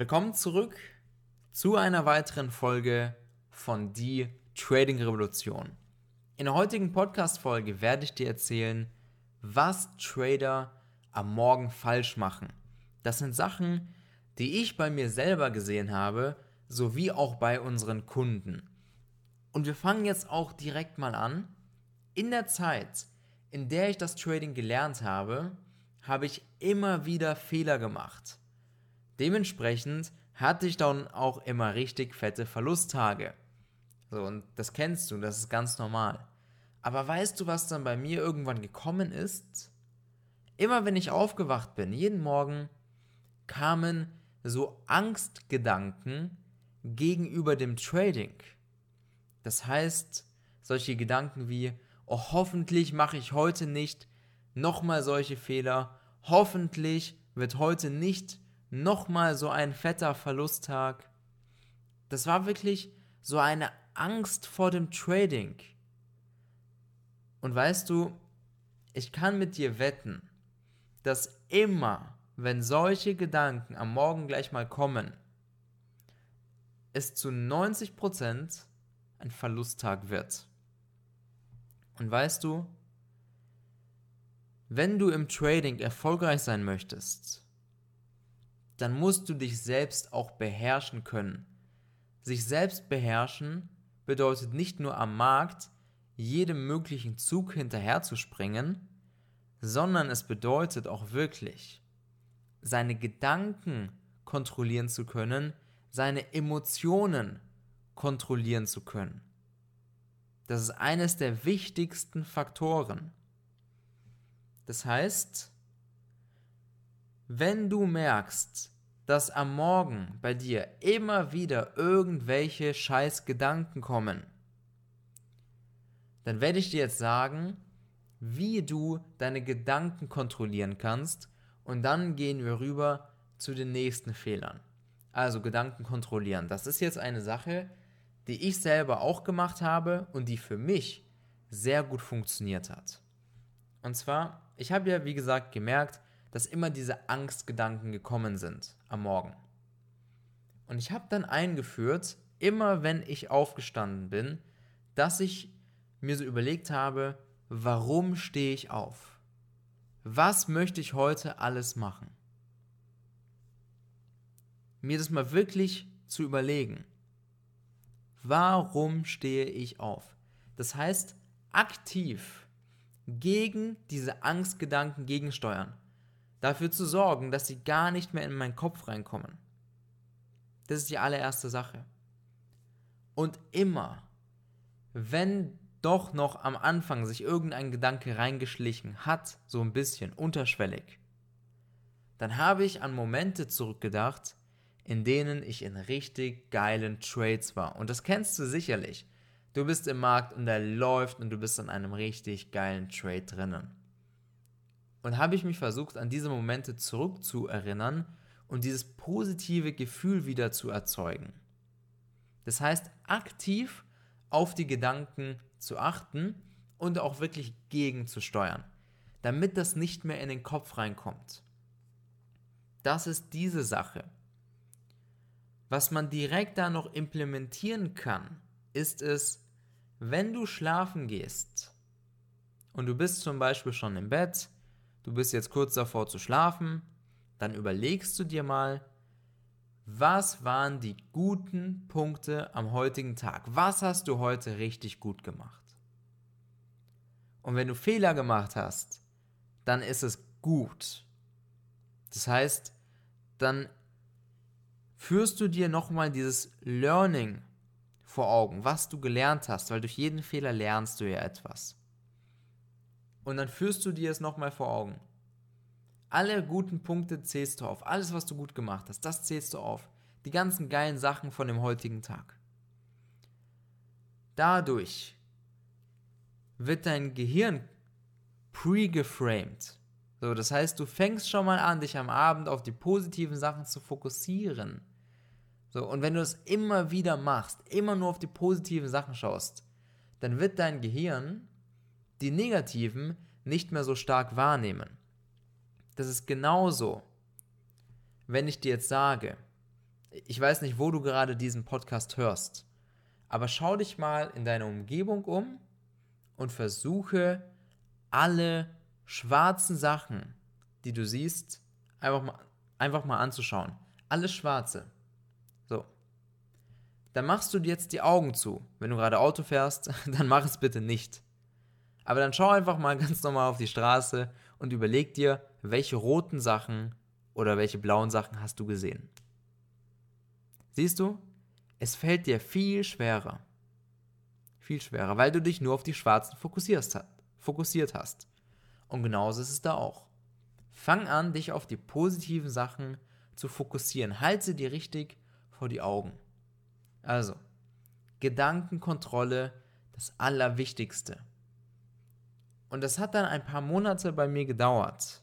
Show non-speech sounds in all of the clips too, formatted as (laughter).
Willkommen zurück zu einer weiteren Folge von Die Trading Revolution. In der heutigen Podcast-Folge werde ich dir erzählen, was Trader am Morgen falsch machen. Das sind Sachen, die ich bei mir selber gesehen habe, sowie auch bei unseren Kunden. Und wir fangen jetzt auch direkt mal an. In der Zeit, in der ich das Trading gelernt habe, habe ich immer wieder Fehler gemacht. Dementsprechend hatte ich dann auch immer richtig fette Verlusttage. So, und das kennst du, das ist ganz normal. Aber weißt du, was dann bei mir irgendwann gekommen ist? Immer wenn ich aufgewacht bin, jeden Morgen, kamen so Angstgedanken gegenüber dem Trading. Das heißt, solche Gedanken wie, oh, hoffentlich mache ich heute nicht nochmal solche Fehler, hoffentlich wird heute nicht nochmal so ein fetter Verlusttag. Das war wirklich so eine Angst vor dem Trading. Und weißt du, ich kann mit dir wetten, dass immer, wenn solche Gedanken am Morgen gleich mal kommen, es zu 90% ein Verlusttag wird. Und weißt du, wenn du im Trading erfolgreich sein möchtest, dann musst du dich selbst auch beherrschen können. Sich selbst beherrschen bedeutet nicht nur am Markt jedem möglichen Zug hinterherzuspringen, sondern es bedeutet auch wirklich, seine Gedanken kontrollieren zu können, seine Emotionen kontrollieren zu können. Das ist eines der wichtigsten Faktoren. Das heißt, wenn du merkst, dass am Morgen bei dir immer wieder irgendwelche scheiß Gedanken kommen, dann werde ich dir jetzt sagen, wie du deine Gedanken kontrollieren kannst und dann gehen wir rüber zu den nächsten Fehlern. Also Gedanken kontrollieren. Das ist jetzt eine Sache, die ich selber auch gemacht habe und die für mich sehr gut funktioniert hat. Und zwar, ich habe ja wie gesagt gemerkt, dass immer diese Angstgedanken gekommen sind am Morgen. Und ich habe dann eingeführt, immer wenn ich aufgestanden bin, dass ich mir so überlegt habe, warum stehe ich auf? Was möchte ich heute alles machen? Mir das mal wirklich zu überlegen. Warum stehe ich auf? Das heißt, aktiv gegen diese Angstgedanken gegensteuern dafür zu sorgen, dass sie gar nicht mehr in meinen Kopf reinkommen. Das ist die allererste Sache. Und immer, wenn doch noch am Anfang sich irgendein Gedanke reingeschlichen hat, so ein bisschen unterschwellig, dann habe ich an Momente zurückgedacht, in denen ich in richtig geilen Trades war. Und das kennst du sicherlich. Du bist im Markt und der läuft und du bist in einem richtig geilen Trade drinnen. Und habe ich mich versucht, an diese Momente zurückzuerinnern und dieses positive Gefühl wieder zu erzeugen. Das heißt, aktiv auf die Gedanken zu achten und auch wirklich gegenzusteuern, damit das nicht mehr in den Kopf reinkommt. Das ist diese Sache. Was man direkt da noch implementieren kann, ist es, wenn du schlafen gehst und du bist zum Beispiel schon im Bett, du bist jetzt kurz davor zu schlafen, dann überlegst du dir mal, was waren die guten Punkte am heutigen Tag? Was hast du heute richtig gut gemacht? Und wenn du Fehler gemacht hast, dann ist es gut. Das heißt, dann führst du dir nochmal dieses Learning vor Augen, was du gelernt hast, weil durch jeden Fehler lernst du ja etwas. Und dann führst du dir es nochmal vor Augen. Alle guten Punkte zählst du auf. Alles, was du gut gemacht hast, das zählst du auf. Die ganzen geilen Sachen von dem heutigen Tag. Dadurch wird dein Gehirn pre-geframed. So, das heißt, du fängst schon mal an, dich am Abend auf die positiven Sachen zu fokussieren. So, und wenn du es immer wieder machst, immer nur auf die positiven Sachen schaust, dann wird dein Gehirn die negativen nicht mehr so stark wahrnehmen. Das ist genauso, wenn ich dir jetzt sage, ich weiß nicht, wo du gerade diesen Podcast hörst, aber schau dich mal in deiner Umgebung um und versuche alle schwarzen Sachen, die du siehst, einfach mal, einfach mal anzuschauen. Alles Schwarze. So. Dann machst du jetzt die Augen zu. Wenn du gerade Auto fährst, (laughs) dann mach es bitte nicht. Aber dann schau einfach mal (laughs) ganz normal auf die Straße und überleg dir, welche roten Sachen oder welche blauen Sachen hast du gesehen. Siehst du, es fällt dir viel schwerer. Viel schwerer, weil du dich nur auf die schwarzen fokussiert hast. Und genauso ist es da auch. Fang an, dich auf die positiven Sachen zu fokussieren. Halte sie dir richtig vor die Augen. Also, Gedankenkontrolle, das Allerwichtigste. Und das hat dann ein paar Monate bei mir gedauert.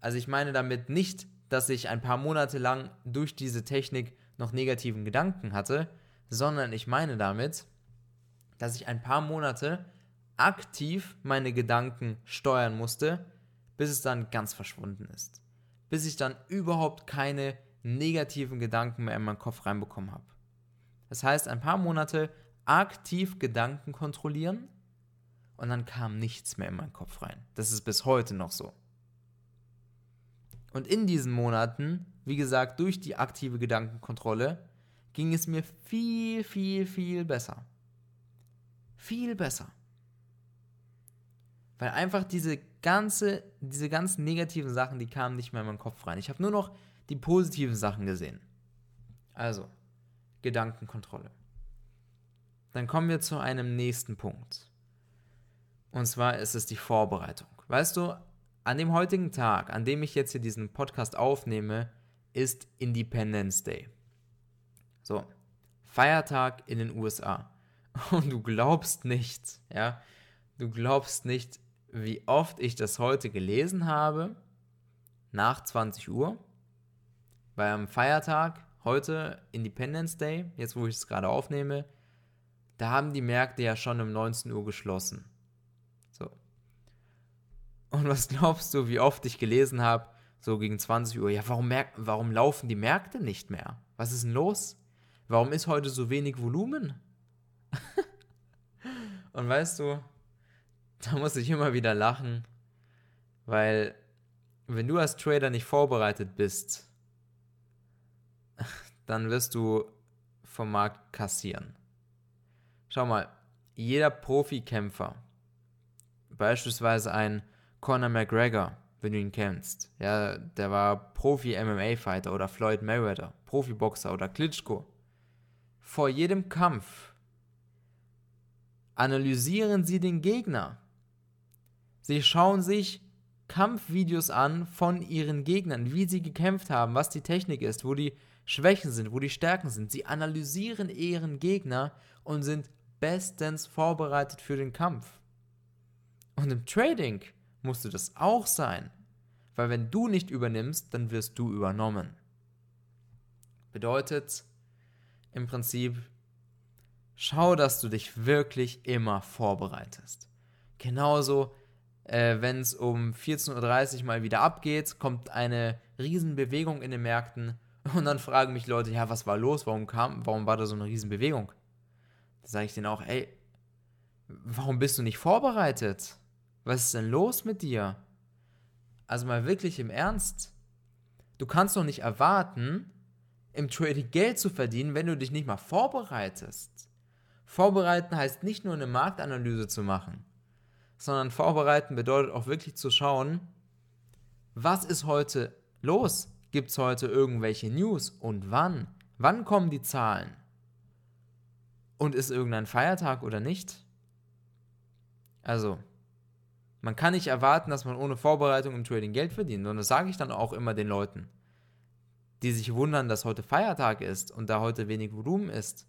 Also ich meine damit nicht, dass ich ein paar Monate lang durch diese Technik noch negativen Gedanken hatte, sondern ich meine damit, dass ich ein paar Monate aktiv meine Gedanken steuern musste, bis es dann ganz verschwunden ist. Bis ich dann überhaupt keine negativen Gedanken mehr in meinen Kopf reinbekommen habe. Das heißt, ein paar Monate aktiv Gedanken kontrollieren und dann kam nichts mehr in meinen Kopf rein. Das ist bis heute noch so. Und in diesen Monaten, wie gesagt, durch die aktive Gedankenkontrolle, ging es mir viel, viel, viel besser. Viel besser. Weil einfach diese ganze, diese ganzen negativen Sachen, die kamen nicht mehr in meinen Kopf rein. Ich habe nur noch die positiven Sachen gesehen. Also, Gedankenkontrolle. Dann kommen wir zu einem nächsten Punkt. Und zwar ist es die Vorbereitung. Weißt du, an dem heutigen Tag, an dem ich jetzt hier diesen Podcast aufnehme, ist Independence Day. So, Feiertag in den USA. (laughs) Und du glaubst nicht, ja, du glaubst nicht, wie oft ich das heute gelesen habe, nach 20 Uhr, weil am Feiertag, heute Independence Day, jetzt wo ich es gerade aufnehme, da haben die Märkte ja schon um 19 Uhr geschlossen. Und was glaubst du, wie oft ich gelesen habe, so gegen 20 Uhr, ja, warum, warum laufen die Märkte nicht mehr? Was ist denn los? Warum ist heute so wenig Volumen? (laughs) Und weißt du, da muss ich immer wieder lachen, weil wenn du als Trader nicht vorbereitet bist, (laughs) dann wirst du vom Markt kassieren. Schau mal, jeder Profikämpfer, beispielsweise ein Conor McGregor, wenn du ihn kennst, ja, der war Profi-MMA-Fighter oder Floyd Mayweather, Profiboxer oder Klitschko. Vor jedem Kampf analysieren sie den Gegner. Sie schauen sich Kampfvideos an von ihren Gegnern, wie sie gekämpft haben, was die Technik ist, wo die Schwächen sind, wo die Stärken sind. Sie analysieren ihren Gegner und sind bestens vorbereitet für den Kampf. Und im Trading musst du das auch sein, weil wenn du nicht übernimmst, dann wirst du übernommen. Bedeutet im Prinzip, schau, dass du dich wirklich immer vorbereitest. Genauso äh, wenn es um 14.30 Uhr mal wieder abgeht, kommt eine Riesenbewegung in den Märkten (laughs) und dann fragen mich Leute, ja, was war los, warum kam, warum war da so eine Riesenbewegung? Da sage ich denen auch, ey, warum bist du nicht vorbereitet? Was ist denn los mit dir? Also mal wirklich im Ernst. Du kannst doch nicht erwarten, im Trading Geld zu verdienen, wenn du dich nicht mal vorbereitest. Vorbereiten heißt nicht nur eine Marktanalyse zu machen sondern vorbereiten bedeutet auch wirklich zu schauen, was ist heute los? Gibt es heute irgendwelche News und wann? Wann kommen die Zahlen? Und ist irgendein Feiertag oder nicht? Also, man kann nicht erwarten, dass man ohne Vorbereitung im Trading Geld verdient. Und das sage ich dann auch immer den Leuten, die sich wundern, dass heute Feiertag ist und da heute wenig Volumen ist.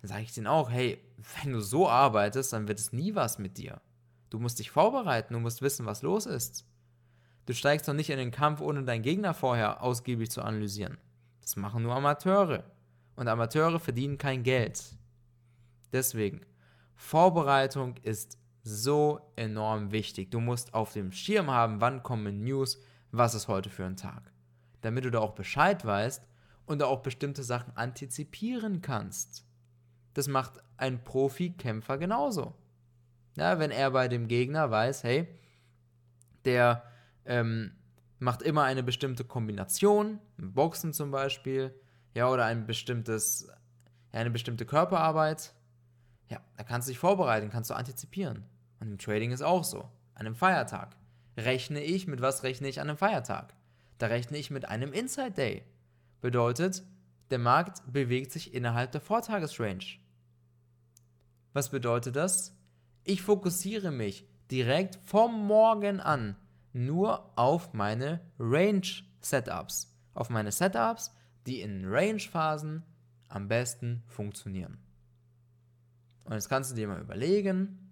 Dann sage ich denen auch, hey, wenn du so arbeitest, dann wird es nie was mit dir. Du musst dich vorbereiten, du musst wissen, was los ist. Du steigst doch nicht in den Kampf, ohne deinen Gegner vorher ausgiebig zu analysieren. Das machen nur Amateure. Und Amateure verdienen kein Geld. Deswegen, Vorbereitung ist so enorm wichtig. Du musst auf dem Schirm haben, wann kommen News, was ist heute für ein Tag. Damit du da auch Bescheid weißt und auch bestimmte Sachen antizipieren kannst. Das macht ein Profi-Kämpfer genauso. Ja, wenn er bei dem Gegner weiß, hey, der ähm, macht immer eine bestimmte Kombination, Boxen zum Beispiel, ja, oder ein bestimmtes, ja, eine bestimmte Körperarbeit, ja, da kannst du dich vorbereiten, kannst du antizipieren. Und im Trading ist auch so. An einem Feiertag. Rechne ich, mit was rechne ich an einem Feiertag? Da rechne ich mit einem Inside Day. Bedeutet, der Markt bewegt sich innerhalb der Vortagesrange. Was bedeutet das? Ich fokussiere mich direkt vom Morgen an nur auf meine Range-Setups. Auf meine Setups, die in Range-Phasen am besten funktionieren. Und jetzt kannst du dir mal überlegen,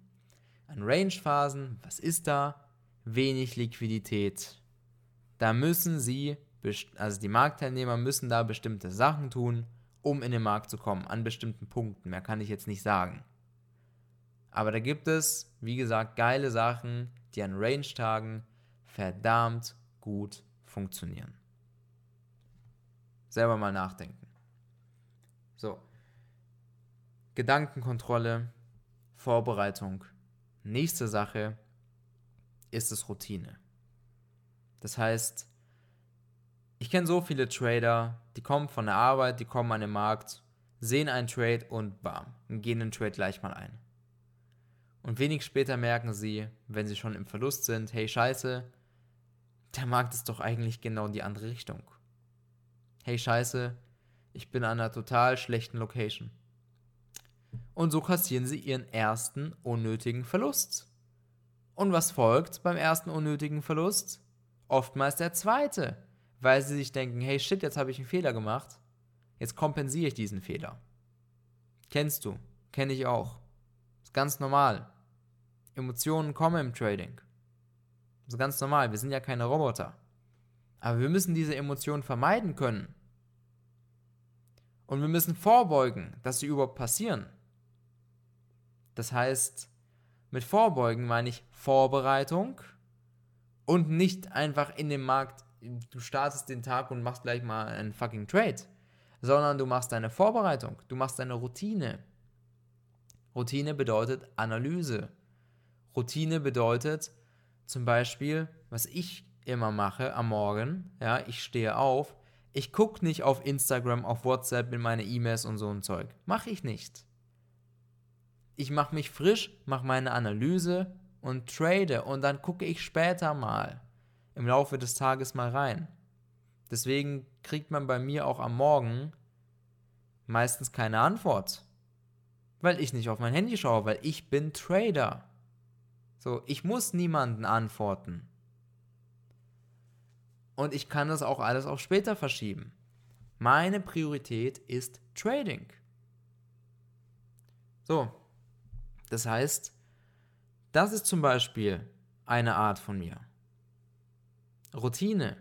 an Range-Phasen, was ist da? Wenig Liquidität. Da müssen sie, also die Marktteilnehmer müssen da bestimmte Sachen tun, um in den Markt zu kommen, an bestimmten Punkten. Mehr kann ich jetzt nicht sagen. Aber da gibt es, wie gesagt, geile Sachen, die an Range-Tagen verdammt gut funktionieren. Selber mal nachdenken. So. Gedankenkontrolle, Vorbereitung. Nächste Sache ist es Routine. Das heißt, ich kenne so viele Trader, die kommen von der Arbeit, die kommen an den Markt, sehen einen Trade und bam, gehen den Trade gleich mal ein. Und wenig später merken sie, wenn sie schon im Verlust sind, hey scheiße, der Markt ist doch eigentlich genau die andere Richtung. Hey scheiße, ich bin an einer total schlechten Location. Und so kassieren sie ihren ersten unnötigen Verlust. Und was folgt beim ersten unnötigen Verlust? Oftmals der zweite, weil sie sich denken, hey shit, jetzt habe ich einen Fehler gemacht, jetzt kompensiere ich diesen Fehler. Kennst du, kenne ich auch. Ist ganz normal. Emotionen kommen im Trading. Ist ganz normal, wir sind ja keine Roboter. Aber wir müssen diese Emotionen vermeiden können. Und wir müssen vorbeugen, dass sie überhaupt passieren. Das heißt, mit Vorbeugen meine ich Vorbereitung und nicht einfach in dem Markt, du startest den Tag und machst gleich mal einen fucking Trade, sondern du machst deine Vorbereitung, du machst deine Routine. Routine bedeutet Analyse. Routine bedeutet zum Beispiel, was ich immer mache am Morgen, ja, ich stehe auf, ich gucke nicht auf Instagram, auf WhatsApp in meine E-Mails und so ein Zeug. Mache ich nicht. Ich mache mich frisch, mache meine Analyse und trade und dann gucke ich später mal im Laufe des Tages mal rein. Deswegen kriegt man bei mir auch am Morgen meistens keine Antwort. Weil ich nicht auf mein Handy schaue, weil ich bin Trader. So, ich muss niemanden antworten. Und ich kann das auch alles auf später verschieben. Meine Priorität ist Trading. So, das heißt, das ist zum Beispiel eine Art von mir. Routine.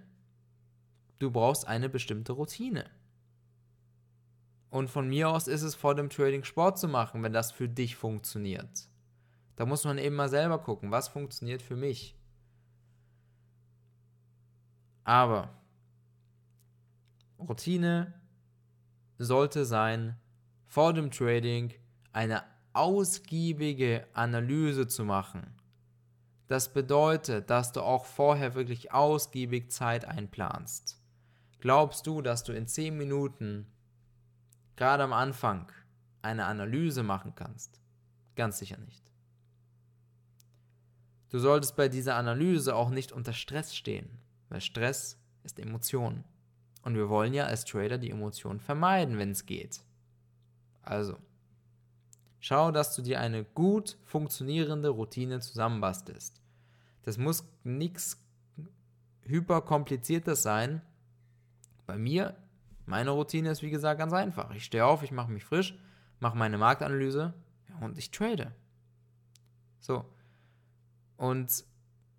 Du brauchst eine bestimmte Routine. Und von mir aus ist es vor dem Trading Sport zu machen, wenn das für dich funktioniert. Da muss man eben mal selber gucken, was funktioniert für mich. Aber Routine sollte sein, vor dem Trading eine ausgiebige Analyse zu machen. Das bedeutet, dass du auch vorher wirklich ausgiebig Zeit einplanst. Glaubst du, dass du in 10 Minuten, gerade am Anfang, eine Analyse machen kannst? Ganz sicher nicht. Du solltest bei dieser Analyse auch nicht unter Stress stehen. Weil Stress ist Emotion. Und wir wollen ja als Trader die Emotionen vermeiden, wenn es geht. Also, schau, dass du dir eine gut funktionierende Routine zusammenbastelst. Das muss nichts hyperkompliziertes sein. Bei mir, meine Routine ist wie gesagt ganz einfach. Ich stehe auf, ich mache mich frisch, mache meine Marktanalyse und ich trade. So. Und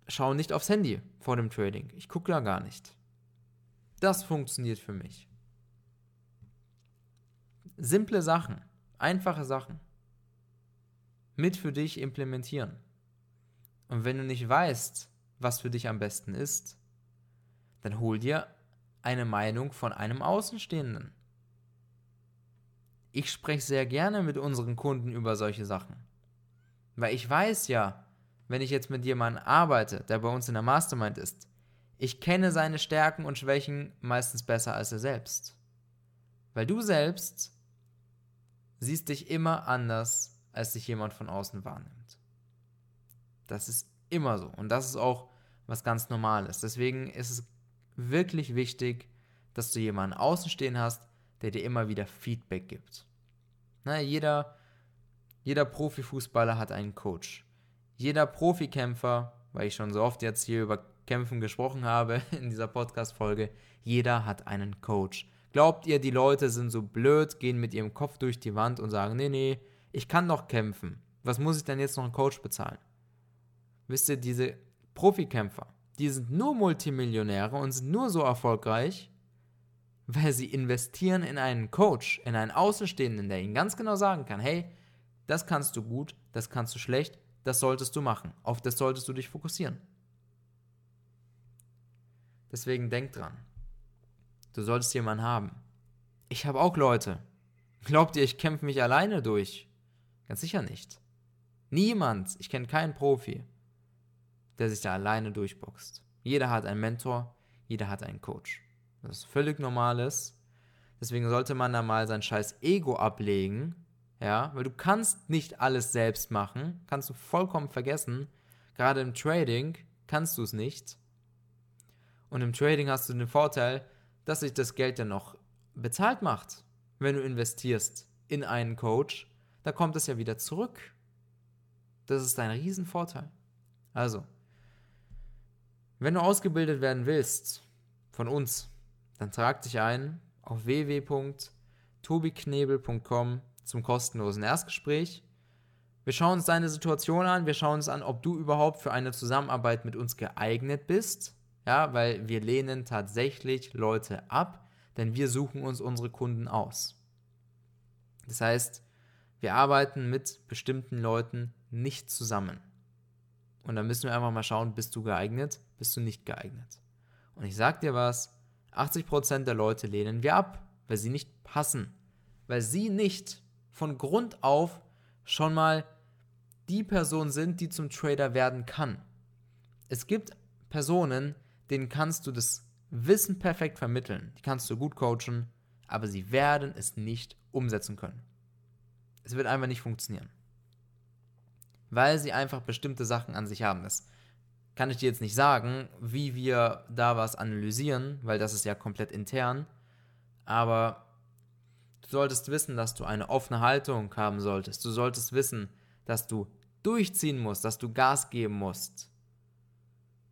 schaue nicht aufs Handy vor dem Trading. Ich gucke da gar nicht. Das funktioniert für mich. Simple Sachen, einfache Sachen. Mit für dich implementieren. Und wenn du nicht weißt, was für dich am besten ist, dann hol dir eine Meinung von einem Außenstehenden. Ich spreche sehr gerne mit unseren Kunden über solche Sachen. Weil ich weiß ja, wenn ich jetzt mit jemandem arbeite, der bei uns in der Mastermind ist, ich kenne seine Stärken und Schwächen meistens besser als er selbst. Weil du selbst siehst dich immer anders, als sich jemand von außen wahrnimmt. Das ist immer so. Und das ist auch was ganz Normales. Deswegen ist es wirklich wichtig, dass du jemanden außen stehen hast, der dir immer wieder Feedback gibt. Na, jeder, jeder Profifußballer hat einen Coach. Jeder Profikämpfer, weil ich schon so oft jetzt hier über Kämpfen gesprochen habe (laughs) in dieser Podcast-Folge, jeder hat einen Coach. Glaubt ihr, die Leute sind so blöd, gehen mit ihrem Kopf durch die Wand und sagen, nee, nee, ich kann doch kämpfen. Was muss ich denn jetzt noch einen Coach bezahlen? Wisst ihr, diese Profikämpfer, die sind nur Multimillionäre und sind nur so erfolgreich, weil sie investieren in einen Coach, in einen Außenstehenden, der ihnen ganz genau sagen kann, hey, das kannst du gut, das kannst du schlecht, das solltest du machen, auf das solltest du dich fokussieren. Deswegen denk dran, du solltest jemanden haben. Ich habe auch Leute. Glaubt ihr, ich kämpfe mich alleine durch? Ganz sicher nicht. Niemand, ich kenne keinen Profi, der sich da alleine durchboxt. Jeder hat einen Mentor, jeder hat einen Coach. Das ist völlig normales. Deswegen sollte man da mal sein scheiß Ego ablegen, ja, weil du kannst nicht alles selbst machen, kannst du vollkommen vergessen. Gerade im Trading kannst du es nicht. Und im Trading hast du den Vorteil, dass sich das Geld dann noch bezahlt macht, wenn du investierst in einen Coach da kommt es ja wieder zurück. Das ist ein Riesenvorteil. Also, wenn du ausgebildet werden willst von uns, dann trag dich ein auf www.tobiknebel.com zum kostenlosen Erstgespräch. Wir schauen uns deine Situation an, wir schauen uns an, ob du überhaupt für eine Zusammenarbeit mit uns geeignet bist. Ja, weil wir lehnen tatsächlich Leute ab, denn wir suchen uns unsere Kunden aus. Das heißt, wir arbeiten mit bestimmten Leuten nicht zusammen. Und dann müssen wir einfach mal schauen, bist du geeignet, bist du nicht geeignet. Und ich sag dir was, 80% der Leute lehnen wir ab, weil sie nicht passen. Weil sie nicht von Grund auf schon mal die Person sind, die zum Trader werden kann. Es gibt Personen, denen kannst du das Wissen perfekt vermitteln, die kannst du gut coachen, aber sie werden es nicht umsetzen können. Es wird einfach nicht funktionieren. Weil sie einfach bestimmte Sachen an sich haben. Das kann ich dir jetzt nicht sagen, wie wir da was analysieren, weil das ist ja komplett intern. Aber du solltest wissen, dass du eine offene Haltung haben solltest. Du solltest wissen, dass du durchziehen musst, dass du Gas geben musst.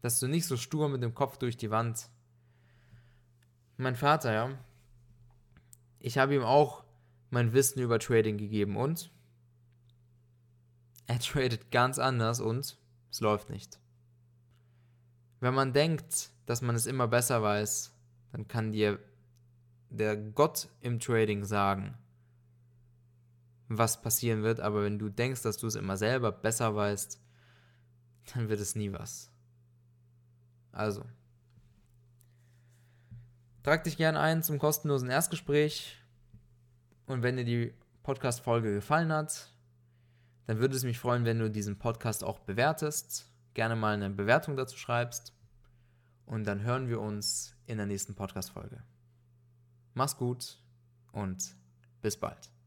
Dass du nicht so stur mit dem Kopf durch die Wand. Mein Vater, ja. Ich habe ihm auch mein Wissen über Trading gegeben und er tradet ganz anders und es läuft nicht. Wenn man denkt, dass man es immer besser weiß, dann kann dir der Gott im Trading sagen, was passieren wird, aber wenn du denkst, dass du es immer selber besser weißt, dann wird es nie was. Also, trag dich gerne ein zum kostenlosen Erstgespräch. Und wenn dir die Podcast-Folge gefallen hat, dann würde es mich freuen, wenn du diesen Podcast auch bewertest, gerne mal eine Bewertung dazu schreibst. Und dann hören wir uns in der nächsten Podcast-Folge. Mach's gut und bis bald.